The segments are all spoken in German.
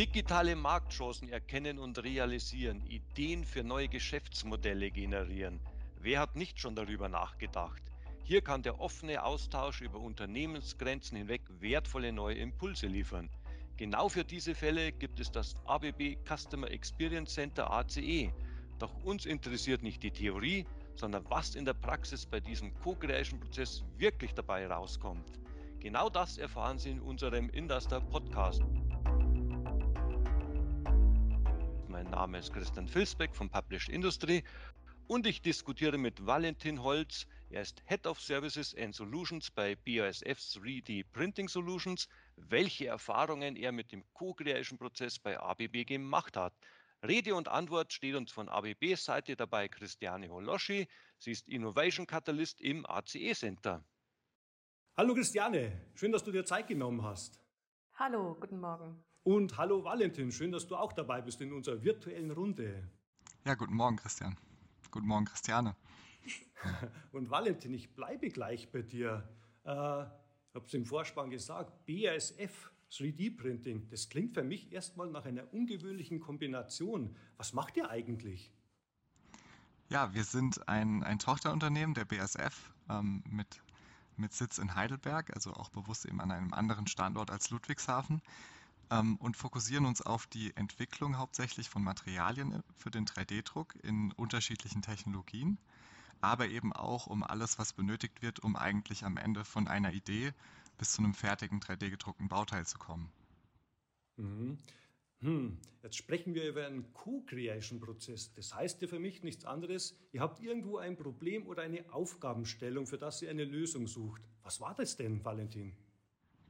Digitale Marktchancen erkennen und realisieren, Ideen für neue Geschäftsmodelle generieren. Wer hat nicht schon darüber nachgedacht? Hier kann der offene Austausch über Unternehmensgrenzen hinweg wertvolle neue Impulse liefern. Genau für diese Fälle gibt es das ABB Customer Experience Center ACE. Doch uns interessiert nicht die Theorie, sondern was in der Praxis bei diesem Co-Creation-Prozess wirklich dabei rauskommt. Genau das erfahren Sie in unserem Induster Podcast. Mein Name ist Christian Filsbeck von Published Industry und ich diskutiere mit Valentin Holz. Er ist Head of Services and Solutions bei BASF 3D Printing Solutions, welche Erfahrungen er mit dem Co-Creation-Prozess bei ABB gemacht hat. Rede und Antwort steht uns von ABBs Seite dabei Christiane Holoschi. Sie ist Innovation Catalyst im ACE Center. Hallo Christiane, schön, dass du dir Zeit genommen hast. Hallo, guten Morgen. Und hallo Valentin, schön, dass du auch dabei bist in unserer virtuellen Runde. Ja, guten Morgen Christian. Guten Morgen Christiane. Und Valentin, ich bleibe gleich bei dir. Äh, ich habe es im Vorspann gesagt, BASF 3D-Printing, das klingt für mich erstmal nach einer ungewöhnlichen Kombination. Was macht ihr eigentlich? Ja, wir sind ein, ein Tochterunternehmen der BASF ähm, mit, mit Sitz in Heidelberg, also auch bewusst eben an einem anderen Standort als Ludwigshafen und fokussieren uns auf die Entwicklung hauptsächlich von Materialien für den 3D-Druck in unterschiedlichen Technologien, aber eben auch um alles, was benötigt wird, um eigentlich am Ende von einer Idee bis zu einem fertigen 3D-gedruckten Bauteil zu kommen. Mhm. Hm, jetzt sprechen wir über einen Co-Creation-Prozess. Das heißt ja für mich nichts anderes, ihr habt irgendwo ein Problem oder eine Aufgabenstellung, für das ihr eine Lösung sucht. Was war das denn, Valentin?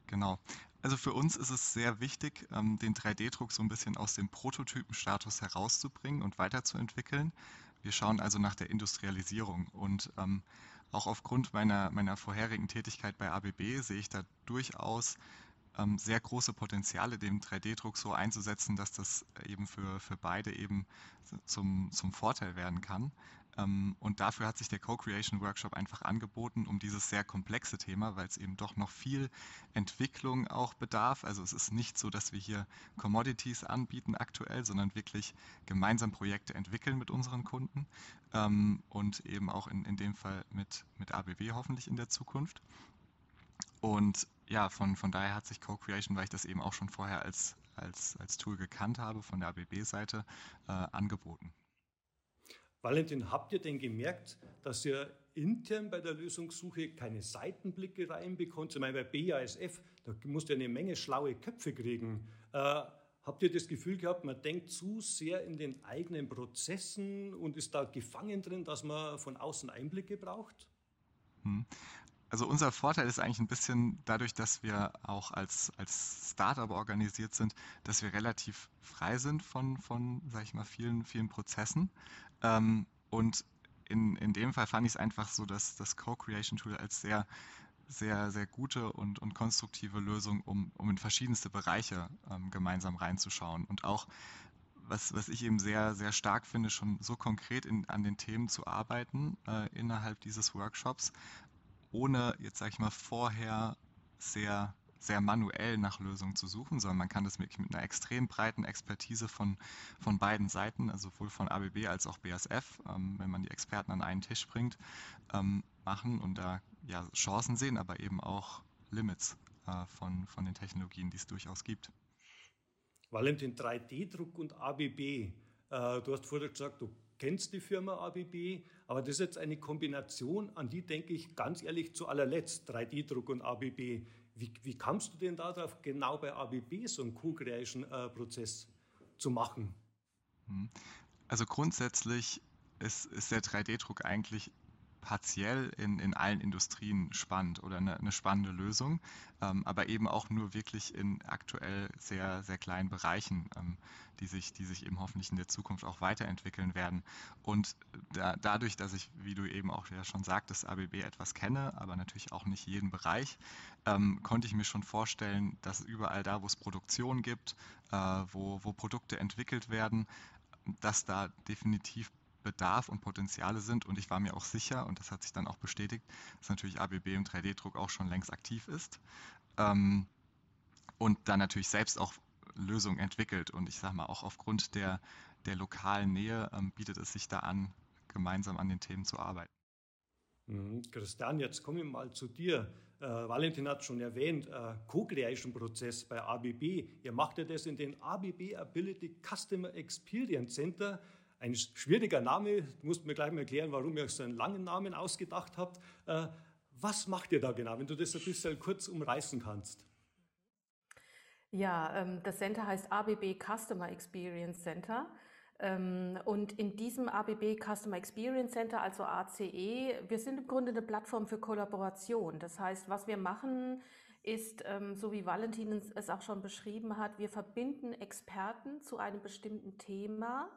Genau. Also für uns ist es sehr wichtig, ähm, den 3D-Druck so ein bisschen aus dem Prototypenstatus herauszubringen und weiterzuentwickeln. Wir schauen also nach der Industrialisierung und ähm, auch aufgrund meiner, meiner vorherigen Tätigkeit bei ABB sehe ich da durchaus ähm, sehr große Potenziale, den 3D-Druck so einzusetzen, dass das eben für, für beide eben zum, zum Vorteil werden kann. Ähm, und dafür hat sich der Co-Creation Workshop einfach angeboten, um dieses sehr komplexe Thema, weil es eben doch noch viel Entwicklung auch bedarf. Also es ist nicht so, dass wir hier Commodities anbieten aktuell, sondern wirklich gemeinsam Projekte entwickeln mit unseren Kunden ähm, und eben auch in, in dem Fall mit, mit ABW hoffentlich in der Zukunft. Und ja, von, von daher hat sich Co-Creation, weil ich das eben auch schon vorher als, als, als Tool gekannt habe von der ABB-Seite, äh, angeboten. Valentin, habt ihr denn gemerkt, dass ihr intern bei der Lösungssuche keine Seitenblicke reinbekommt? Ich meine, bei BASF, da musst ihr eine Menge schlaue Köpfe kriegen. Äh, habt ihr das Gefühl gehabt, man denkt zu sehr in den eigenen Prozessen und ist da gefangen drin, dass man von außen Einblicke braucht? Hm. Also unser Vorteil ist eigentlich ein bisschen dadurch, dass wir auch als, als Startup organisiert sind, dass wir relativ frei sind von, von sag ich mal, vielen, vielen Prozessen. Ähm, und in, in dem Fall fand ich es einfach so, dass das Co-Creation-Tool als sehr, sehr, sehr gute und, und konstruktive Lösung, um, um in verschiedenste Bereiche ähm, gemeinsam reinzuschauen. Und auch was, was ich eben sehr, sehr stark finde, schon so konkret in, an den Themen zu arbeiten äh, innerhalb dieses Workshops, ohne jetzt sage ich mal vorher sehr sehr manuell nach Lösungen zu suchen, sondern man kann das wirklich mit einer extrem breiten Expertise von, von beiden Seiten, also sowohl von ABB als auch BASF, ähm, wenn man die Experten an einen Tisch bringt, ähm, machen und da ja, Chancen sehen, aber eben auch Limits äh, von, von den Technologien, die es durchaus gibt. Valentin, 3D-Druck und ABB. Äh, du hast vorher gesagt, du kennst die Firma ABB, aber das ist jetzt eine Kombination, an die denke ich ganz ehrlich zu allerletzt, 3D-Druck und ABB. Wie, wie kamst du denn darauf, genau bei ABB so einen Co-Creation-Prozess zu machen? Hm. Also grundsätzlich ist, ist der 3D-Druck eigentlich partiell in, in allen Industrien spannend oder eine, eine spannende Lösung, ähm, aber eben auch nur wirklich in aktuell sehr, sehr kleinen Bereichen, ähm, die, sich, die sich eben hoffentlich in der Zukunft auch weiterentwickeln werden. Und da, dadurch, dass ich, wie du eben auch ja schon sagtest, ABB etwas kenne, aber natürlich auch nicht jeden Bereich, ähm, konnte ich mir schon vorstellen, dass überall da, wo es Produktion gibt, äh, wo, wo Produkte entwickelt werden, dass da definitiv Bedarf und Potenziale sind. Und ich war mir auch sicher, und das hat sich dann auch bestätigt, dass natürlich ABB im 3D-Druck auch schon längst aktiv ist. Ähm, und dann natürlich selbst auch Lösung entwickelt. Und ich sage mal, auch aufgrund der, der lokalen Nähe ähm, bietet es sich da an, gemeinsam an den Themen zu arbeiten. Mhm. Christian, jetzt komme ich mal zu dir. Äh, Valentin hat schon erwähnt, äh, Co-Creation-Prozess bei ABB. Ihr macht ja das in den ABB Ability Customer Experience Center. Ein schwieriger Name, du musst mir gleich mal erklären, warum ihr euch so einen langen Namen ausgedacht habt. Äh, was macht ihr da genau, wenn du das ein bisschen kurz umreißen kannst? Ja, ähm, das Center heißt ABB Customer Experience Center. Ähm, und in diesem ABB Customer Experience Center, also ACE, wir sind im Grunde eine Plattform für Kollaboration. Das heißt, was wir machen, ist, ähm, so wie Valentin es auch schon beschrieben hat, wir verbinden Experten zu einem bestimmten Thema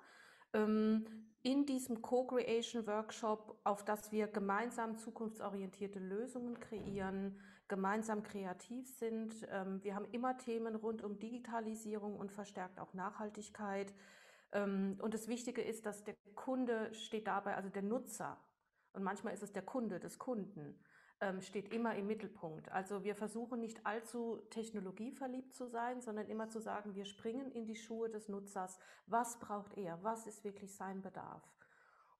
in diesem Co-Creation Workshop, auf das wir gemeinsam zukunftsorientierte Lösungen kreieren, gemeinsam kreativ sind. Wir haben immer Themen rund um Digitalisierung und verstärkt auch Nachhaltigkeit. Ähm, und das Wichtige ist, dass der Kunde steht dabei, also der Nutzer, und manchmal ist es der Kunde des Kunden, ähm, steht immer im Mittelpunkt. Also wir versuchen nicht allzu technologieverliebt zu sein, sondern immer zu sagen, wir springen in die Schuhe des Nutzers. Was braucht er? Was ist wirklich sein Bedarf?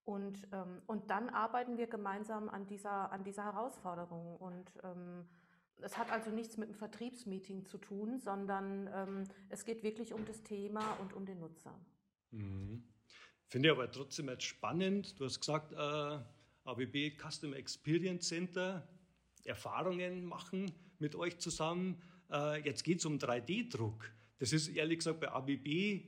Und, ähm, und dann arbeiten wir gemeinsam an dieser, an dieser Herausforderung. Und es hat also nichts mit einem Vertriebsmeeting zu tun, sondern es geht wirklich um das Thema und um den Nutzer. Mhm. Finde ich aber trotzdem jetzt spannend. Du hast gesagt, äh, ABB Customer Experience Center, Erfahrungen machen mit euch zusammen. Äh, jetzt geht es um 3D-Druck. Das ist ehrlich gesagt bei ABB,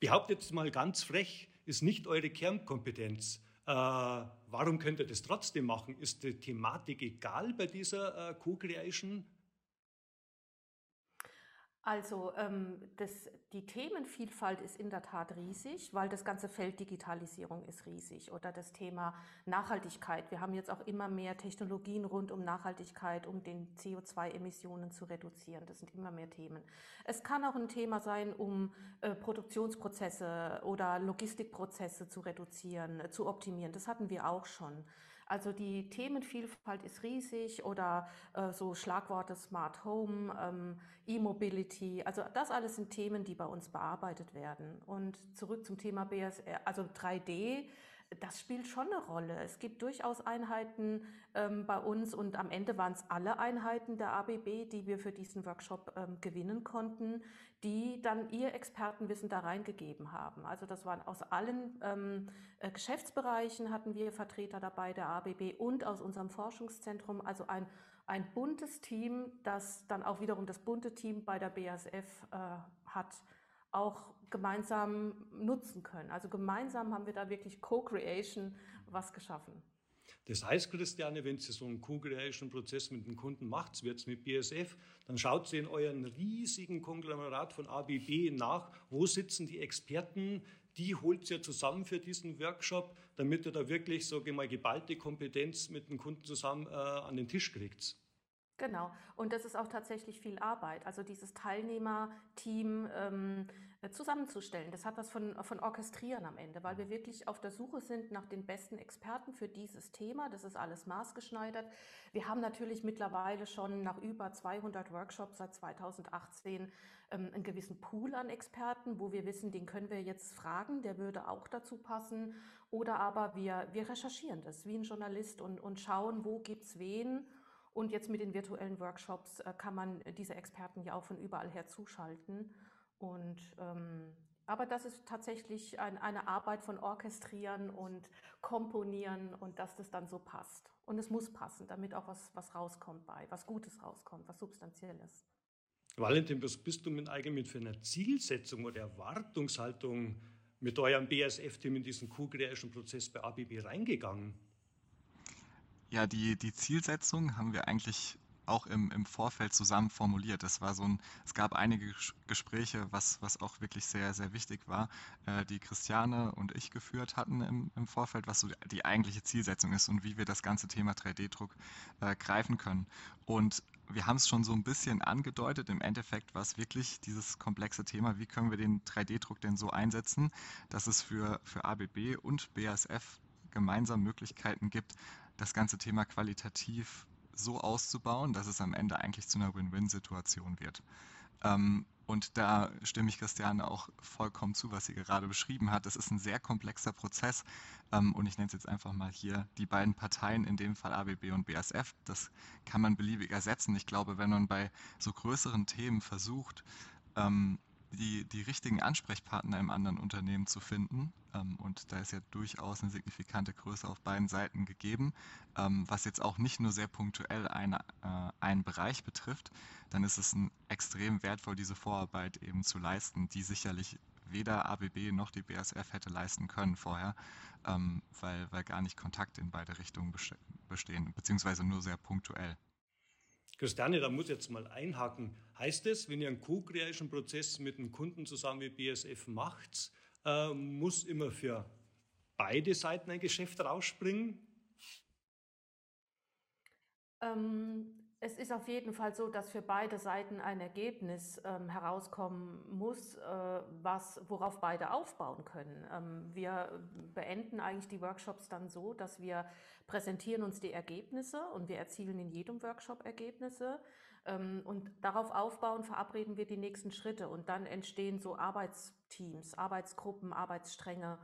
behauptet jetzt mal ganz frech, ist nicht eure Kernkompetenz. Äh, warum könnt ihr das trotzdem machen? Ist die Thematik egal bei dieser äh, Co-Creation? Also ähm, das, die Themenvielfalt ist in der Tat riesig, weil das ganze Feld Digitalisierung ist riesig oder das Thema Nachhaltigkeit. Wir haben jetzt auch immer mehr Technologien rund um Nachhaltigkeit, um den CO2-Emissionen zu reduzieren. Das sind immer mehr Themen. Es kann auch ein Thema sein, um äh, Produktionsprozesse oder Logistikprozesse zu reduzieren, äh, zu optimieren. Das hatten wir auch schon. Also die Themenvielfalt ist riesig oder äh, so Schlagworte Smart Home, ähm, E-Mobility. Also das alles sind Themen, die bei uns bearbeitet werden. Und zurück zum Thema BSR, also 3D das spielt schon eine Rolle. Es gibt durchaus Einheiten ähm, bei uns und am Ende waren es alle Einheiten der ABB, die wir für diesen Workshop ähm, gewinnen konnten, die dann ihr Expertenwissen da reingegeben haben. Also das waren aus allen ähm, äh, Geschäftsbereichen hatten wir Vertreter dabei der ABB und aus unserem Forschungszentrum. Also ein, ein buntes Team, das dann auch wiederum das bunte Team bei der BASF äh, hat auch gemeinsam nutzen können. Also gemeinsam haben wir da wirklich Co-Creation was geschaffen. Das heißt, Christiane, wenn Sie so einen Co-Creation-Prozess mit dem Kunden macht, wird es mit BSF, dann schaut Sie in euren riesigen Konglomerat von ABB nach, wo sitzen die Experten, die holt ihr zusammen für diesen Workshop, damit ihr da wirklich, ich mal, geballte Kompetenz mit dem Kunden zusammen äh, an den Tisch kriegt. Genau. Und das ist auch tatsächlich viel Arbeit. Also dieses Teilnehmerteam ähm, äh, zusammenzustellen. Das hat was von, von Orchestrieren am Ende, weil wir wirklich auf der Suche sind nach den besten Experten für dieses Thema. Das ist alles maßgeschneidert. Wir haben natürlich mittlerweile schon nach über 200 Workshops seit 2018 ähm, einen gewissen Pool an Experten, wo wir wissen, den können wir jetzt fragen, der würde auch dazu passen. Oder aber wir, wir recherchieren das wie ein Journalist und, und schauen, wo gibt es wen und jetzt mit den virtuellen Workshops äh, kann man diese Experten ja auch von überall her zuschalten. Und ähm, aber das ist tatsächlich ein, eine Arbeit von Orchestrieren und Komponieren und dass das dann so passt. Und es muss passen, damit auch was, was rauskommt bei, was Gutes rauskommt, was Substanzielles. Valentin, was bist du mit eigentlich für eine Zielsetzung oder Erwartungshaltung mit eurem BSF-Team in diesen Co-Creation-Prozess bei ABB reingegangen? Ja, die, die Zielsetzung haben wir eigentlich auch im, im Vorfeld zusammen formuliert. Das war so ein, es gab einige Gespräche, was, was auch wirklich sehr, sehr wichtig war, äh, die Christiane und ich geführt hatten im, im Vorfeld, was so die eigentliche Zielsetzung ist und wie wir das ganze Thema 3D-Druck äh, greifen können. Und wir haben es schon so ein bisschen angedeutet. Im Endeffekt war es wirklich dieses komplexe Thema, wie können wir den 3D-Druck denn so einsetzen, dass es für, für ABB und BASF gemeinsam Möglichkeiten gibt, das ganze Thema qualitativ so auszubauen, dass es am Ende eigentlich zu einer Win-Win-Situation wird. Ähm, und da stimme ich Christiane auch vollkommen zu, was sie gerade beschrieben hat. Das ist ein sehr komplexer Prozess. Ähm, und ich nenne es jetzt einfach mal hier die beiden Parteien, in dem Fall ABB und BASF. Das kann man beliebig ersetzen. Ich glaube, wenn man bei so größeren Themen versucht, ähm, die, die richtigen Ansprechpartner im anderen Unternehmen zu finden. Ähm, und da ist ja durchaus eine signifikante Größe auf beiden Seiten gegeben, ähm, was jetzt auch nicht nur sehr punktuell eine, äh, einen Bereich betrifft, dann ist es extrem wertvoll, diese Vorarbeit eben zu leisten, die sicherlich weder ABB noch die BASF hätte leisten können vorher, ähm, weil, weil gar nicht Kontakt in beide Richtungen bestehen, beziehungsweise nur sehr punktuell. Christiane, da muss ich jetzt mal einhaken. Heißt es, wenn ihr einen co-kreation Prozess mit einem Kunden zusammen wie BSF macht, äh, muss immer für beide Seiten ein Geschäft rausspringen? Ähm, es ist auf jeden Fall so, dass für beide Seiten ein Ergebnis ähm, herauskommen muss, äh, was, worauf beide aufbauen können. Ähm, wir beenden eigentlich die Workshops dann so, dass wir präsentieren uns die Ergebnisse und wir erzielen in jedem Workshop Ergebnisse. Ähm, und darauf aufbauen verabreden wir die nächsten Schritte und dann entstehen so Arbeitsteams, Arbeitsgruppen, Arbeitsstränge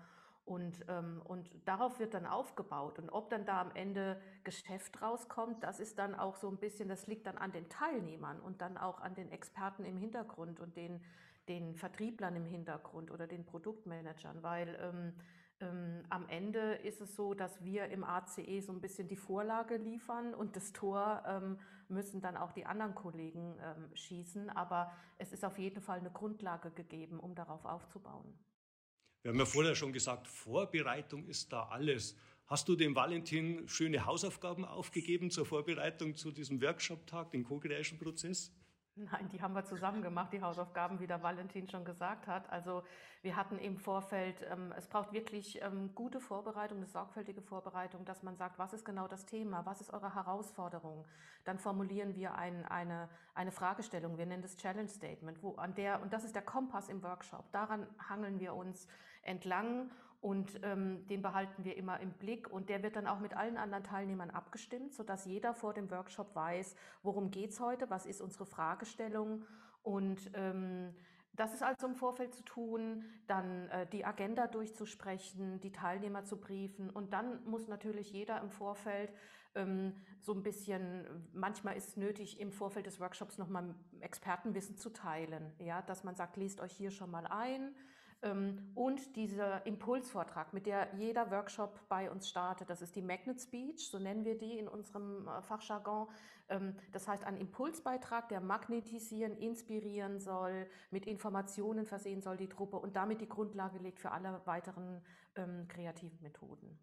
und, ähm, und darauf wird dann aufgebaut. Und ob dann da am Ende Geschäft rauskommt, das ist dann auch so ein bisschen, das liegt dann an den Teilnehmern und dann auch an den Experten im Hintergrund und den, den Vertrieblern im Hintergrund oder den Produktmanagern, weil ähm, ähm, am Ende ist es so, dass wir im ACE so ein bisschen die Vorlage liefern und das Tor ähm, müssen dann auch die anderen Kollegen ähm, schießen. Aber es ist auf jeden Fall eine Grundlage gegeben, um darauf aufzubauen. Wir haben ja vorher schon gesagt, Vorbereitung ist da alles. Hast du dem Valentin schöne Hausaufgaben aufgegeben zur Vorbereitung zu diesem Workshop-Tag, den Co-Creation-Prozess? Nein, die haben wir zusammen gemacht, die Hausaufgaben, wie der Valentin schon gesagt hat. Also wir hatten im Vorfeld, ähm, es braucht wirklich ähm, gute Vorbereitung, eine sorgfältige Vorbereitung, dass man sagt, was ist genau das Thema, was ist eure Herausforderung. Dann formulieren wir ein, eine, eine Fragestellung, wir nennen das Challenge Statement, wo an der, und das ist der Kompass im Workshop, daran hangeln wir uns entlang und ähm, den behalten wir immer im Blick und der wird dann auch mit allen anderen Teilnehmern abgestimmt, sodass jeder vor dem Workshop weiß, worum geht's heute, was ist unsere Fragestellung und ähm, das ist also im Vorfeld zu tun, dann äh, die Agenda durchzusprechen, die Teilnehmer zu briefen und dann muss natürlich jeder im Vorfeld ähm, so ein bisschen, manchmal ist es nötig, im Vorfeld des Workshops nochmal Expertenwissen zu teilen, ja, dass man sagt, lest euch hier schon mal ein, und dieser Impulsvortrag, mit der jeder Workshop bei uns startet, das ist die Magnet Speech, so nennen wir die in unserem äh, Fachjargon. Ähm, das heißt, ein Impulsbeitrag, der magnetisieren, inspirieren soll, mit Informationen versehen soll die Truppe und damit die Grundlage legt für alle weiteren ähm, kreativen Methoden.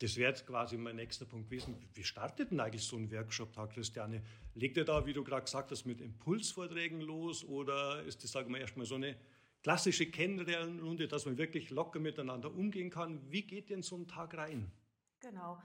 Das wäre jetzt quasi mein nächster Punkt gewesen. Wie startet denn eigentlich so ein Workshop-Tag, Christiane? Legt ihr da, wie du gerade gesagt hast, mit Impulsvorträgen los oder ist das, sagen wir, erstmal so eine klassische Kennenlernrunde, dass man wirklich locker miteinander umgehen kann. Wie geht denn so ein Tag rein? Genau.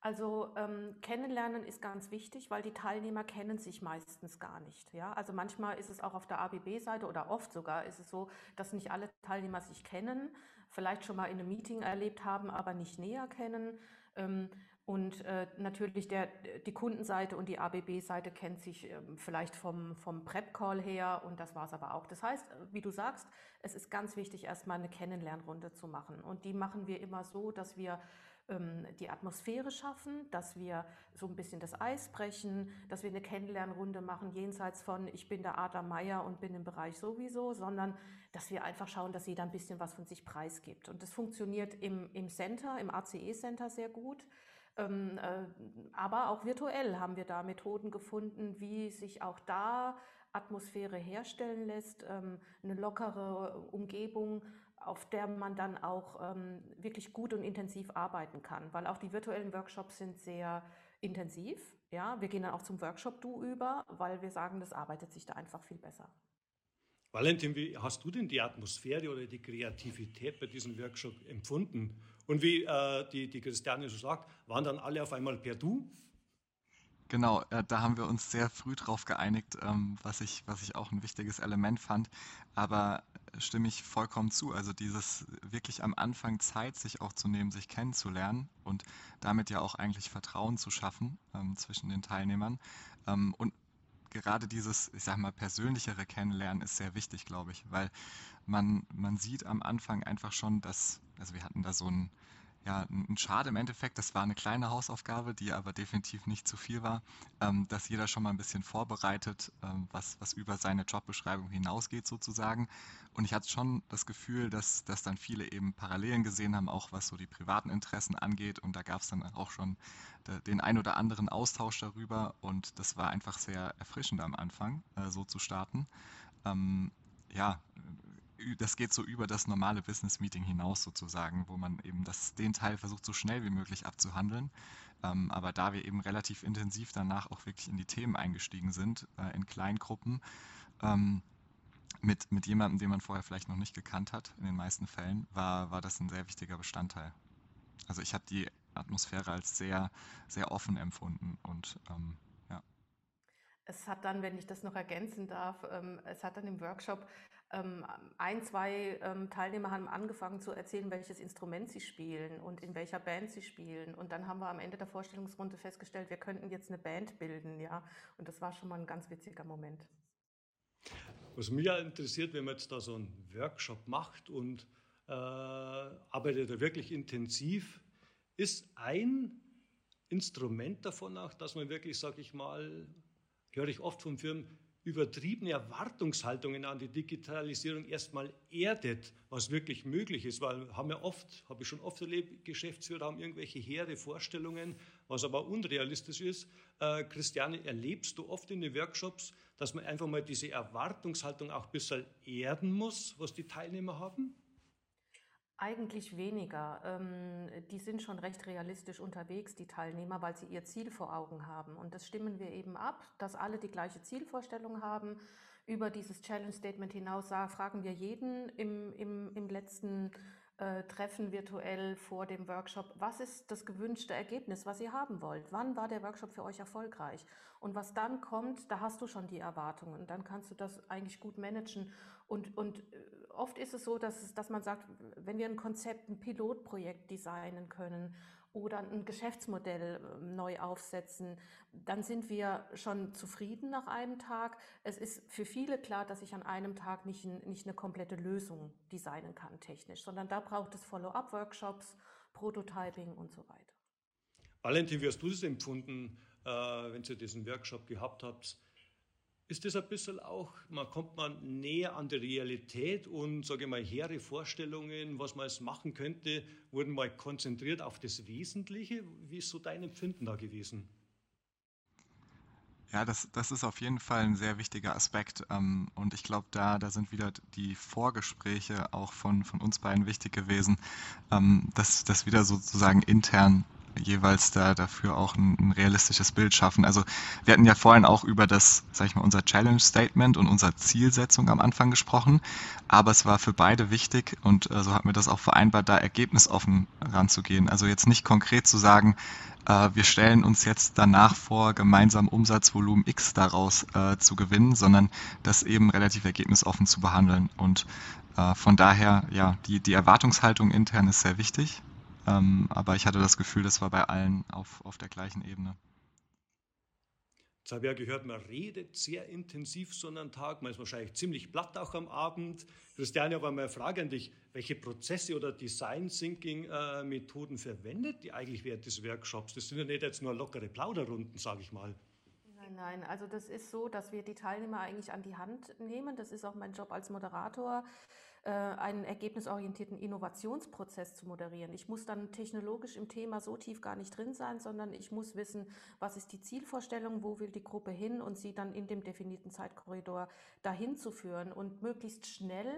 Also ähm, kennenlernen ist ganz wichtig, weil die Teilnehmer kennen sich meistens gar nicht. Ja? Also manchmal ist es auch auf der ABB-Seite oder oft sogar ist es so, dass nicht alle Teilnehmer sich kennen, vielleicht schon mal in einem Meeting erlebt haben, aber nicht näher kennen. Ähm, und äh, natürlich der, die Kundenseite und die ABB-Seite kennt sich äh, vielleicht vom, vom Prep-Call her und das war es aber auch. Das heißt, wie du sagst, es ist ganz wichtig, erstmal eine Kennenlernrunde zu machen. Und die machen wir immer so, dass wir ähm, die Atmosphäre schaffen, dass wir so ein bisschen das Eis brechen, dass wir eine Kennenlernrunde machen, jenseits von ich bin der Adam Meier und bin im Bereich sowieso, sondern dass wir einfach schauen, dass jeder ein bisschen was von sich preisgibt. Und das funktioniert im, im Center, im ACE-Center sehr gut. Ähm, äh, aber auch virtuell haben wir da Methoden gefunden, wie sich auch da Atmosphäre herstellen lässt, ähm, eine lockere Umgebung, auf der man dann auch ähm, wirklich gut und intensiv arbeiten kann, weil auch die virtuellen Workshops sind sehr intensiv. Ja, wir gehen dann auch zum Workshop-Du über, weil wir sagen, das arbeitet sich da einfach viel besser. Valentin, wie hast du denn die Atmosphäre oder die Kreativität bei diesem Workshop empfunden? Und wie äh, die, die Christiane so sagt, waren dann alle auf einmal per Du? Genau, äh, da haben wir uns sehr früh drauf geeinigt, ähm, was ich, was ich auch ein wichtiges Element fand. Aber stimme ich vollkommen zu. Also dieses wirklich am Anfang Zeit sich auch zu nehmen, sich kennenzulernen und damit ja auch eigentlich Vertrauen zu schaffen ähm, zwischen den Teilnehmern. Ähm, und gerade dieses, ich sag mal, persönlichere Kennenlernen ist sehr wichtig, glaube ich, weil man, man sieht am Anfang einfach schon, dass, also wir hatten da so ein ja, ein Schade im Endeffekt, das war eine kleine Hausaufgabe, die aber definitiv nicht zu viel war, ähm, dass jeder schon mal ein bisschen vorbereitet, ähm, was, was über seine Jobbeschreibung hinausgeht sozusagen. Und ich hatte schon das Gefühl, dass, dass dann viele eben Parallelen gesehen haben, auch was so die privaten Interessen angeht. Und da gab es dann auch schon den ein oder anderen Austausch darüber. Und das war einfach sehr erfrischend am Anfang, äh, so zu starten. Ähm, ja, das geht so über das normale Business-Meeting hinaus sozusagen, wo man eben das, den Teil versucht, so schnell wie möglich abzuhandeln. Ähm, aber da wir eben relativ intensiv danach auch wirklich in die Themen eingestiegen sind, äh, in Kleingruppen, ähm, mit, mit jemandem, den man vorher vielleicht noch nicht gekannt hat, in den meisten Fällen, war, war das ein sehr wichtiger Bestandteil. Also ich habe die Atmosphäre als sehr, sehr offen empfunden und ähm. Es hat dann, wenn ich das noch ergänzen darf, ähm, es hat dann im Workshop ein, zwei ähm, Teilnehmer haben angefangen zu erzählen, welches Instrument sie spielen und in welcher Band sie spielen. Und dann haben wir am Ende der Vorstellungsrunde festgestellt, wir könnten jetzt eine Band bilden, ja. Und das war schon mal ein ganz witziger Moment. Was mich ja interessiert, wenn man jetzt da so einen Workshop macht und äh, arbeitet da wirklich intensiv, ist ein Instrument davon auch, dass man wirklich, sage ich mal, höre ich oft von Firmen, übertriebene Erwartungshaltungen an die Digitalisierung erstmal erdet, was wirklich möglich ist, weil haben wir oft, habe ich schon oft erlebt, Geschäftsführer haben irgendwelche hehre Vorstellungen, was aber unrealistisch ist. Äh, Christiane, erlebst du oft in den Workshops, dass man einfach mal diese Erwartungshaltung auch ein bisschen erden muss, was die Teilnehmer haben? Eigentlich weniger. Ähm, die sind schon recht realistisch unterwegs, die Teilnehmer, weil sie ihr Ziel vor Augen haben. Und das stimmen wir eben ab, dass alle die gleiche Zielvorstellung haben. Über dieses Challenge Statement hinaus fragen wir jeden im, im, im letzten äh, Treffen virtuell vor dem Workshop, was ist das gewünschte Ergebnis, was ihr haben wollt? Wann war der Workshop für euch erfolgreich? Und was dann kommt, da hast du schon die Erwartungen. Dann kannst du das eigentlich gut managen. Und, und äh, oft ist es so, dass, es, dass man sagt, wenn wir ein Konzept, ein Pilotprojekt designen können oder ein Geschäftsmodell ähm, neu aufsetzen, dann sind wir schon zufrieden nach einem Tag. Es ist für viele klar, dass ich an einem Tag nicht, nicht eine komplette Lösung designen kann technisch, sondern da braucht es Follow-up-Workshops, Prototyping und so weiter. Valentin, wie hast du das empfunden, äh, wenn ihr diesen Workshop gehabt habt? Ist das ein bisschen auch, man kommt man näher an die Realität und, sage ich mal, hehre Vorstellungen, was man jetzt machen könnte, wurden mal konzentriert auf das Wesentliche. Wie ist so dein Empfinden da gewesen? Ja, das, das ist auf jeden Fall ein sehr wichtiger Aspekt. Ähm, und ich glaube, da, da sind wieder die Vorgespräche auch von, von uns beiden wichtig gewesen, ähm, dass das wieder sozusagen intern jeweils da dafür auch ein, ein, realistisches Bild schaffen. Also wir hatten ja vorhin auch über das, sag ich mal, unser Challenge Statement und unsere Zielsetzung am Anfang gesprochen, aber es war für beide wichtig und äh, so hatten wir das auch vereinbart, da ergebnisoffen ranzugehen. Also jetzt nicht konkret zu sagen, äh, wir stellen uns jetzt danach vor, gemeinsam Umsatzvolumen X daraus äh, zu gewinnen, sondern das eben relativ ergebnisoffen zu behandeln und äh, von daher, ja, die, die Erwartungshaltung intern ist sehr wichtig ähm, aber ich hatte das Gefühl, das war bei allen auf, auf der gleichen Ebene. Jetzt habe ich ja gehört, man redet sehr intensiv so einen Tag, man ist wahrscheinlich ziemlich platt auch am Abend. Christiane, aber mal eine Frage an dich, welche Prozesse oder Design Thinking äh, Methoden verwendet ihr eigentlich während des Workshops? Das sind ja nicht jetzt nur lockere Plauderrunden, sage ich mal. Nein, nein, also das ist so, dass wir die Teilnehmer eigentlich an die Hand nehmen. Das ist auch mein Job als Moderator einen ergebnisorientierten Innovationsprozess zu moderieren. Ich muss dann technologisch im Thema so tief gar nicht drin sein, sondern ich muss wissen, was ist die Zielvorstellung, wo will die Gruppe hin und sie dann in dem definierten Zeitkorridor dahin zu führen und möglichst schnell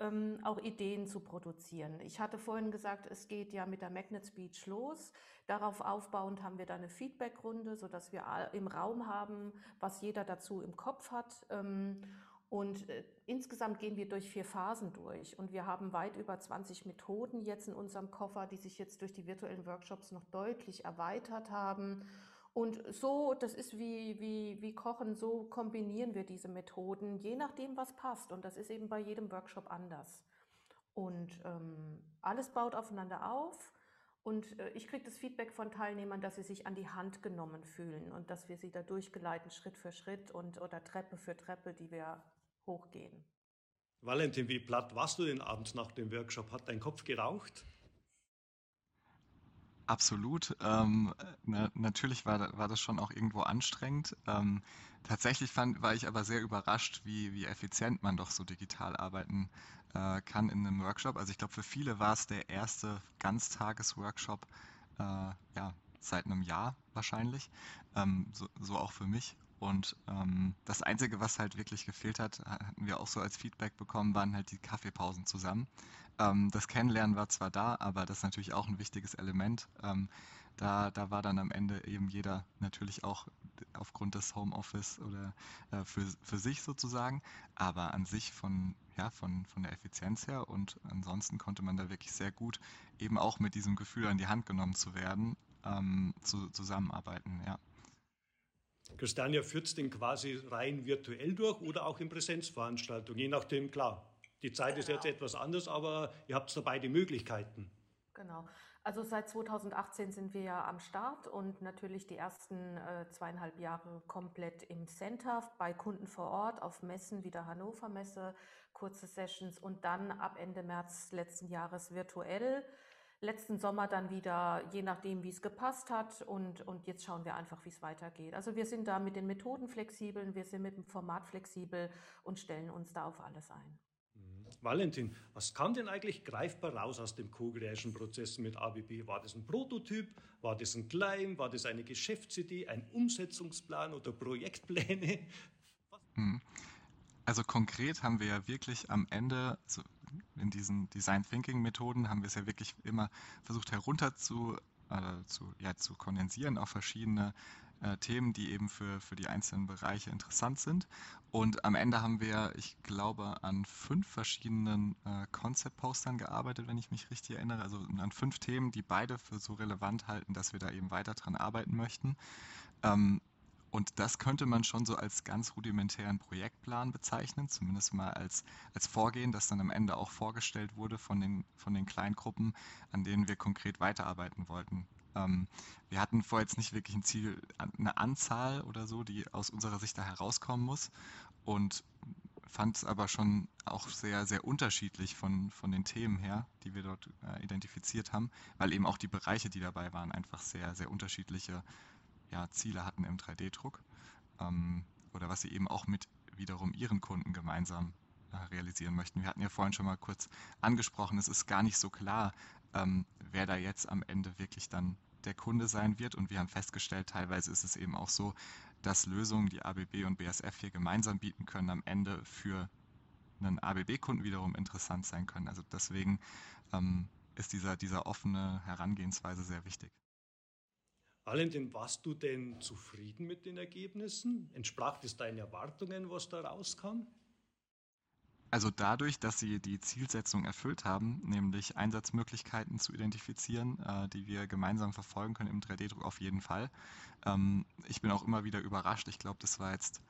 ähm, auch Ideen zu produzieren. Ich hatte vorhin gesagt, es geht ja mit der Magnet Speech los. Darauf aufbauend haben wir dann eine Feedbackrunde, sodass wir im Raum haben, was jeder dazu im Kopf hat. Ähm, und äh, insgesamt gehen wir durch vier Phasen durch und wir haben weit über 20 Methoden jetzt in unserem Koffer, die sich jetzt durch die virtuellen Workshops noch deutlich erweitert haben. Und so, das ist wie, wie, wie Kochen, so kombinieren wir diese Methoden, je nachdem, was passt. Und das ist eben bei jedem Workshop anders. Und ähm, alles baut aufeinander auf. Und äh, ich kriege das Feedback von Teilnehmern, dass sie sich an die Hand genommen fühlen und dass wir sie da durchgeleiten, Schritt für Schritt und oder Treppe für Treppe, die wir hochgehen. Valentin, wie platt warst du denn abends nach dem Workshop? Hat dein Kopf geraucht? Absolut. Ähm, na, natürlich war, war das schon auch irgendwo anstrengend. Ähm, tatsächlich fand, war ich aber sehr überrascht, wie, wie effizient man doch so digital arbeiten äh, kann in einem Workshop. Also ich glaube, für viele war es der erste Ganztages-Workshop äh, ja, seit einem Jahr wahrscheinlich. Ähm, so, so auch für mich. Und ähm, das Einzige, was halt wirklich gefehlt hat, hatten wir auch so als Feedback bekommen, waren halt die Kaffeepausen zusammen. Ähm, das Kennenlernen war zwar da, aber das ist natürlich auch ein wichtiges Element. Ähm, da, da war dann am Ende eben jeder natürlich auch aufgrund des Homeoffice oder äh, für, für sich sozusagen, aber an sich von, ja, von, von der Effizienz her und ansonsten konnte man da wirklich sehr gut eben auch mit diesem Gefühl an die Hand genommen zu werden, ähm, zu, zusammenarbeiten, ja. Christiania führt es den quasi rein virtuell durch oder auch in Präsenzveranstaltungen, je nachdem, klar, die Zeit genau. ist jetzt genau. etwas anders, aber ihr habt da beide Möglichkeiten. Genau. Also seit 2018 sind wir ja am Start und natürlich die ersten äh, zweieinhalb Jahre komplett im Center bei Kunden vor Ort auf Messen wie der Hannover Messe, kurze Sessions und dann ab Ende März letzten Jahres virtuell. Letzten Sommer dann wieder, je nachdem, wie es gepasst hat. Und, und jetzt schauen wir einfach, wie es weitergeht. Also wir sind da mit den Methoden flexibel, wir sind mit dem Format flexibel und stellen uns da auf alles ein. Valentin, was kam denn eigentlich greifbar raus aus dem Co-Creation-Prozess mit ABB? War das ein Prototyp? War das ein Claim? War das eine Geschäftsidee, ein Umsetzungsplan oder Projektpläne? Hm. Also konkret haben wir ja wirklich am Ende, also in diesen Design Thinking Methoden, haben wir es ja wirklich immer versucht herunter zu, äh, zu, ja, zu kondensieren auf verschiedene äh, Themen, die eben für, für die einzelnen Bereiche interessant sind. Und am Ende haben wir, ich glaube, an fünf verschiedenen äh, Concept-Postern gearbeitet, wenn ich mich richtig erinnere. Also an fünf Themen, die beide für so relevant halten, dass wir da eben weiter dran arbeiten möchten. Ähm, und das könnte man schon so als ganz rudimentären Projektplan bezeichnen, zumindest mal als, als Vorgehen, das dann am Ende auch vorgestellt wurde von den, von den Kleingruppen, an denen wir konkret weiterarbeiten wollten. Ähm, wir hatten vorher jetzt nicht wirklich ein Ziel, eine Anzahl oder so, die aus unserer Sicht da herauskommen muss und fand es aber schon auch sehr, sehr unterschiedlich von, von den Themen her, die wir dort äh, identifiziert haben, weil eben auch die Bereiche, die dabei waren, einfach sehr, sehr unterschiedliche ja, Ziele hatten im 3D-Druck ähm, oder was sie eben auch mit wiederum ihren Kunden gemeinsam äh, realisieren möchten. Wir hatten ja vorhin schon mal kurz angesprochen, es ist gar nicht so klar, ähm, wer da jetzt am Ende wirklich dann der Kunde sein wird. Und wir haben festgestellt, teilweise ist es eben auch so, dass Lösungen, die ABB und BSF hier gemeinsam bieten können, am Ende für einen ABB-Kunden wiederum interessant sein können. Also deswegen ähm, ist dieser, dieser offene Herangehensweise sehr wichtig. Valentin, warst du denn zufrieden mit den Ergebnissen? Entsprach es deinen Erwartungen, was da rauskam? Also dadurch, dass sie die Zielsetzung erfüllt haben, nämlich Einsatzmöglichkeiten zu identifizieren, äh, die wir gemeinsam verfolgen können im 3D-Druck auf jeden Fall. Ähm, ich bin auch immer wieder überrascht. Ich glaube, das war jetzt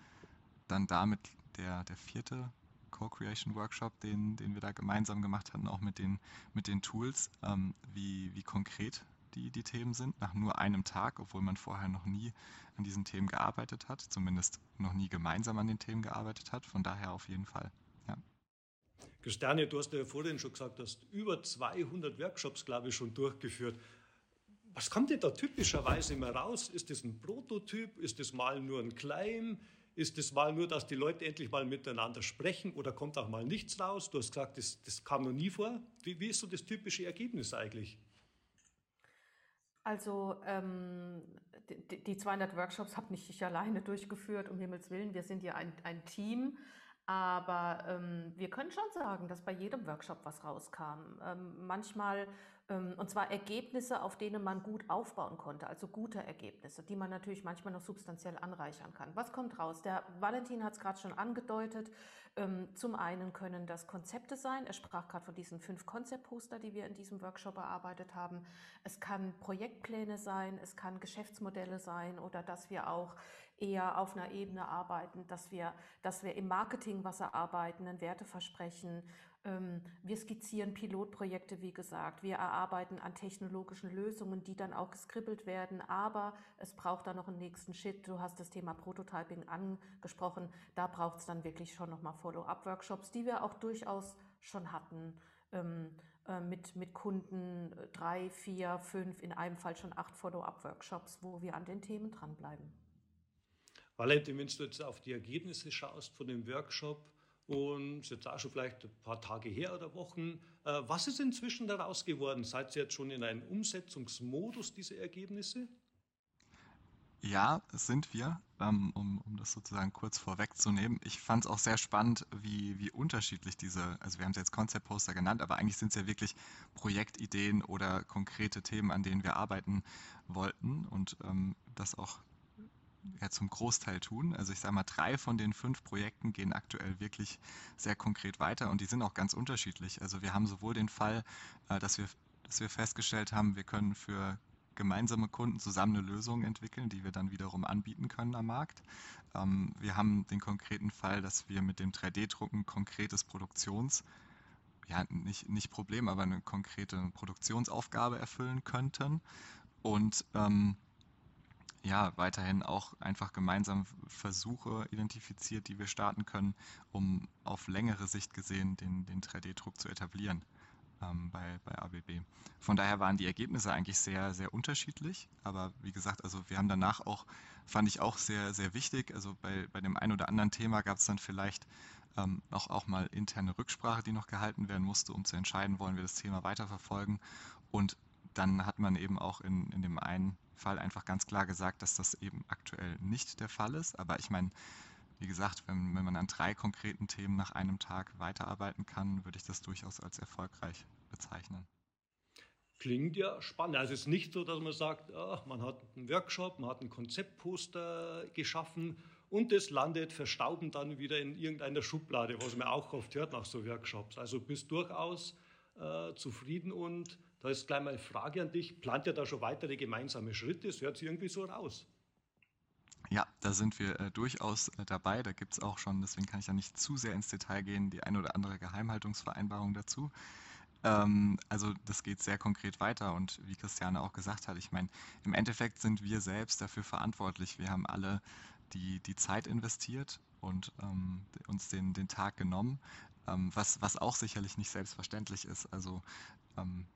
dann damit der, der vierte Co-Creation Workshop, den, den wir da gemeinsam gemacht hatten, auch mit den, mit den Tools, ähm, wie, wie konkret die, die Themen sind, nach nur einem Tag, obwohl man vorher noch nie an diesen Themen gearbeitet hat, zumindest noch nie gemeinsam an den Themen gearbeitet hat. Von daher auf jeden Fall. Christiane, du hast ja vorhin schon gesagt, du hast über 200 Workshops, glaube ich, schon durchgeführt. Was kommt denn da typischerweise immer raus? Ist das ein Prototyp? Ist das mal nur ein Claim? Ist das mal nur, dass die Leute endlich mal miteinander sprechen oder kommt auch mal nichts raus? Du hast gesagt, das, das kam noch nie vor. Wie, wie, ist so das typische Ergebnis eigentlich? Also ähm, die, die 200 Workshops habe nicht ich alleine durchgeführt, um Himmels Willen. Wir sind ja ein, ein Team Aber ähm, wir können schon sagen, dass bei jedem Workshop was rauskam. Ähm, manchmal und zwar Ergebnisse, auf denen man gut aufbauen konnte, also gute Ergebnisse, die man natürlich manchmal noch substanziell anreichern kann. Was kommt raus? Der Valentin hat es gerade schon angedeutet. Ähm, zum einen können das Konzepte sein. Er sprach gerade von diesen fünf Konzeptposter, die wir in diesem Workshop erarbeitet haben. Es kann Projektpläne sein, es kann Geschäftsmodelle sein oder dass wir auch eher auf einer Ebene arbeiten, dass wir, dass wir im Marketing was erarbeiten, ein Werteversprechen ähm, wir skizzieren Pilotprojekte, wie gesagt. Wir erarbeiten an technologischen Lösungen, die dann auch geskribbelt werden. Aber es braucht da noch einen nächsten Schritt. Du hast das Thema Prototyping angesprochen. Da braucht es dann wirklich schon nochmal Follow-up-Workshops, die wir auch durchaus schon hatten. Ähm, äh, mit, mit Kunden äh, drei, vier, fünf, in einem Fall schon acht Follow-up-Workshops, wo wir an den Themen dranbleiben. Valentin, wenn du jetzt auf die Ergebnisse schaust von dem Workshop, und ist jetzt auch schon vielleicht ein paar Tage her oder Wochen. Äh, was ist inzwischen daraus geworden? Seid ihr jetzt schon in einem Umsetzungsmodus, diese Ergebnisse? Ja, sind wir, ähm, um, um das sozusagen kurz vorwegzunehmen. Ich fand es auch sehr spannend, wie, wie unterschiedlich diese, also wir haben es jetzt Konzeptposter genannt, aber eigentlich sind es ja wirklich Projektideen oder konkrete Themen, an denen wir arbeiten wollten und ähm, das auch ja, zum Großteil tun. Also ich sage mal, drei von den fünf Projekten gehen aktuell wirklich sehr konkret weiter und die sind auch ganz unterschiedlich. Also wir haben sowohl den Fall, äh, dass wir, dass wir festgestellt haben, wir können für gemeinsame Kunden zusammen eine Lösung entwickeln, die wir dann wiederum anbieten können am Markt. Ähm, wir haben den konkreten Fall, dass wir mit dem 3D-Drucken konkretes Produktions- ja, nicht, nicht Problem, aber eine konkrete Produktionsaufgabe erfüllen könnten. Und ähm, ja, weiterhin auch einfach gemeinsam Versuche identifiziert, die wir starten können, um auf längere Sicht gesehen den, den 3D-Druck zu etablieren ähm, bei, bei ABB. Von daher waren die Ergebnisse eigentlich sehr, sehr unterschiedlich. Aber wie gesagt, also wir haben danach auch, fand ich auch sehr, sehr wichtig. Also bei, bei dem einen oder anderen Thema gab es dann vielleicht ähm, auch, auch mal interne Rücksprache, die noch gehalten werden musste, um zu entscheiden, wollen wir das Thema weiterverfolgen. Und dann hat man eben auch in, in dem einen Fall einfach ganz klar gesagt, dass das eben aktuell nicht der Fall ist. Aber ich meine, wie gesagt, wenn, wenn man an drei konkreten Themen nach einem Tag weiterarbeiten kann, würde ich das durchaus als erfolgreich bezeichnen. Klingt ja spannend. Also es ist nicht so, dass man sagt, oh, man hat einen Workshop, man hat ein Konzeptposter geschaffen und es landet verstauben dann wieder in irgendeiner Schublade, was man auch oft hört nach so Workshops. Also bist durchaus äh, zufrieden und da ist gleich mal eine Frage an dich. Plant ihr da schon weitere gemeinsame Schritte? Es hört sich irgendwie so raus. Ja, da sind wir äh, durchaus äh, dabei. Da gibt es auch schon, deswegen kann ich ja nicht zu sehr ins Detail gehen, die eine oder andere Geheimhaltungsvereinbarung dazu. Ähm, also das geht sehr konkret weiter und wie Christiane auch gesagt hat, ich meine, im Endeffekt sind wir selbst dafür verantwortlich. Wir haben alle die, die Zeit investiert und ähm, uns den, den Tag genommen, ähm, was, was auch sicherlich nicht selbstverständlich ist. Also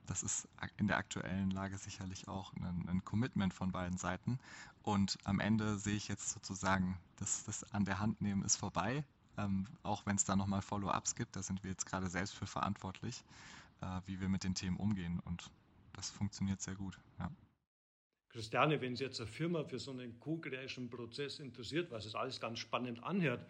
das ist in der aktuellen Lage sicherlich auch ein, ein, Commitment von beiden Seiten. Und am Ende sehe ich jetzt sozusagen, dass das an der Hand nehmen ist vorbei. Ähm, auch wenn es da nochmal Follow-ups gibt, da sind wir jetzt gerade selbst für verantwortlich, äh, wie wir mit den Themen umgehen. Und das funktioniert sehr gut. Ja. Christiane, wenn Sie jetzt eine Firma für so einen co-creation Prozess interessiert, was es alles ganz spannend anhört,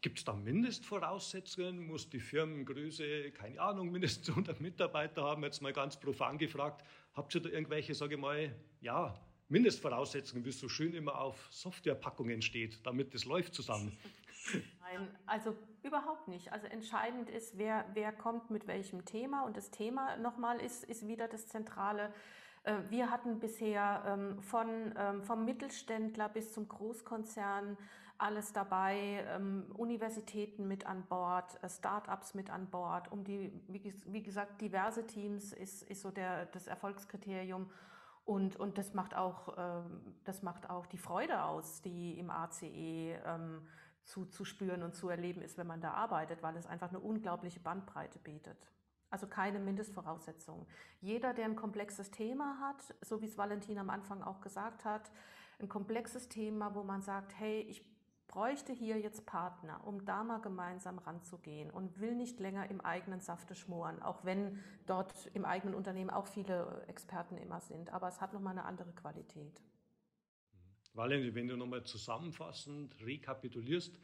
Gibt es da Mindestvoraussetzungen? Muss die Firmengröße, keine Ahnung, mindestens 100 Mitarbeiter haben? Jetzt mal ganz profan gefragt. Habt ihr da irgendwelche, sage ich mal, ja, Mindestvoraussetzungen, wie es so schön immer auf Softwarepackungen steht, damit es läuft zusammen? Nein, also überhaupt nicht. Also entscheidend ist, wer, wer kommt mit welchem Thema. Und das Thema nochmal ist, ist wieder das Zentrale. Äh, wir hatten bisher ähm, von, ähm, vom Mittelständler bis zum Großkonzern alles dabei, ähm, Universitäten mit an Bord, äh, Startups mit an Bord, um die, wie, wie gesagt, diverse Teams ist, ist so der, das Erfolgskriterium. Und, und das, macht auch, ähm, das macht auch die Freude aus, die im ACE ähm, zu, zu spüren und zu erleben ist, wenn man da arbeitet, weil es einfach eine unglaubliche Bandbreite bietet. Also keine Mindestvoraussetzungen. Jeder, der ein komplexes Thema hat, so wie es Valentin am Anfang auch gesagt hat, ein komplexes Thema, wo man sagt, hey, ich bräuchte hier jetzt Partner, um da mal gemeinsam ranzugehen und will nicht länger im eigenen Safte schmoren, auch wenn dort im eigenen Unternehmen auch viele Experten immer sind. Aber es hat nochmal eine andere Qualität. Valentin, wenn du nochmal zusammenfassend rekapitulierst,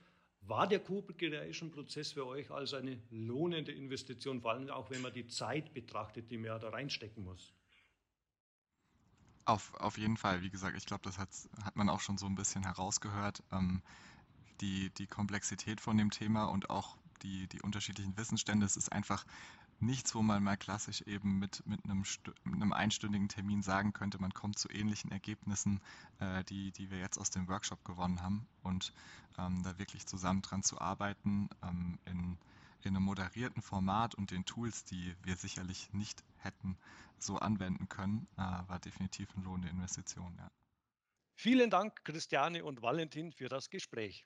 War der Co-Creation-Prozess für euch also eine lohnende Investition, vor allem auch wenn man die Zeit betrachtet, die man ja da reinstecken muss? Auf, auf jeden Fall, wie gesagt, ich glaube, das hat, hat man auch schon so ein bisschen herausgehört. Ähm, die, die Komplexität von dem Thema und auch die, die unterschiedlichen Wissensstände, es ist einfach nichts, wo man mal klassisch eben mit, mit, einem, mit einem einstündigen Termin sagen könnte, man kommt zu ähnlichen Ergebnissen, äh, die, die wir jetzt aus dem Workshop gewonnen haben. Und ähm, da wirklich zusammen dran zu arbeiten, ähm, in, in einem moderierten Format und den Tools, die wir sicherlich nicht hätten so anwenden können, äh, war definitiv eine lohnende Investition. Ja. Vielen Dank, Christiane und Valentin, für das Gespräch.